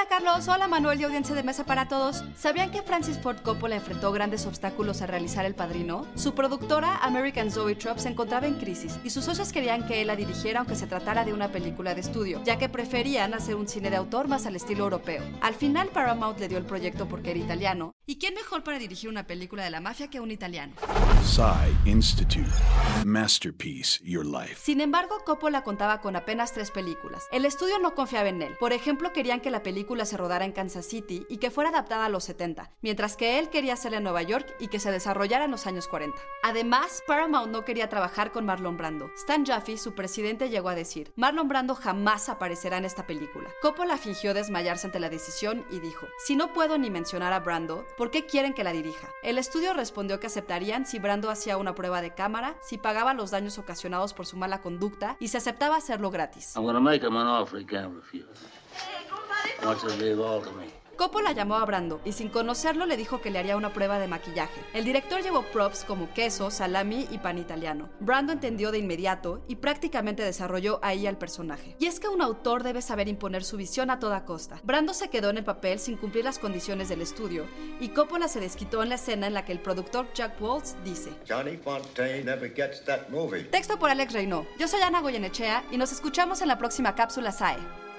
Hola Carlos, hola Manuel y audiencia de mesa para todos. ¿Sabían que Francis Ford Coppola enfrentó grandes obstáculos a realizar El Padrino? Su productora, American Zoetrope, se encontraba en crisis y sus socios querían que él la dirigiera aunque se tratara de una película de estudio, ya que preferían hacer un cine de autor más al estilo europeo. Al final Paramount le dio el proyecto porque era italiano. ¿Y quién mejor para dirigir una película de la mafia que un italiano? Psy Institute. Masterpiece Your Life. Sin embargo, Coppola contaba con apenas tres películas. El estudio no confiaba en él. Por ejemplo, querían que la película se rodara en Kansas City y que fuera adaptada a los 70, mientras que él quería hacerla en Nueva York y que se desarrollara en los años 40. Además, Paramount no quería trabajar con Marlon Brando. Stan Jaffe, su presidente, llegó a decir, Marlon Brando jamás aparecerá en esta película. Coppola fingió desmayarse ante la decisión y dijo, si no puedo ni mencionar a Brando, ¿por qué quieren que la dirija? El estudio respondió que aceptarían si Brando hacía una prueba de cámara, si pagaba los daños ocasionados por su mala conducta y se aceptaba hacerlo gratis. Coppola llamó a Brando y sin conocerlo le dijo que le haría una prueba de maquillaje. El director llevó props como queso, salami y pan italiano. Brando entendió de inmediato y prácticamente desarrolló ahí al personaje. Y es que un autor debe saber imponer su visión a toda costa. Brando se quedó en el papel sin cumplir las condiciones del estudio y Coppola se desquitó en la escena en la que el productor Jack Waltz dice: Johnny Fontaine never gets that movie. Texto por Alex Reynaud. Yo soy Ana Goyenechea y nos escuchamos en la próxima cápsula SAE.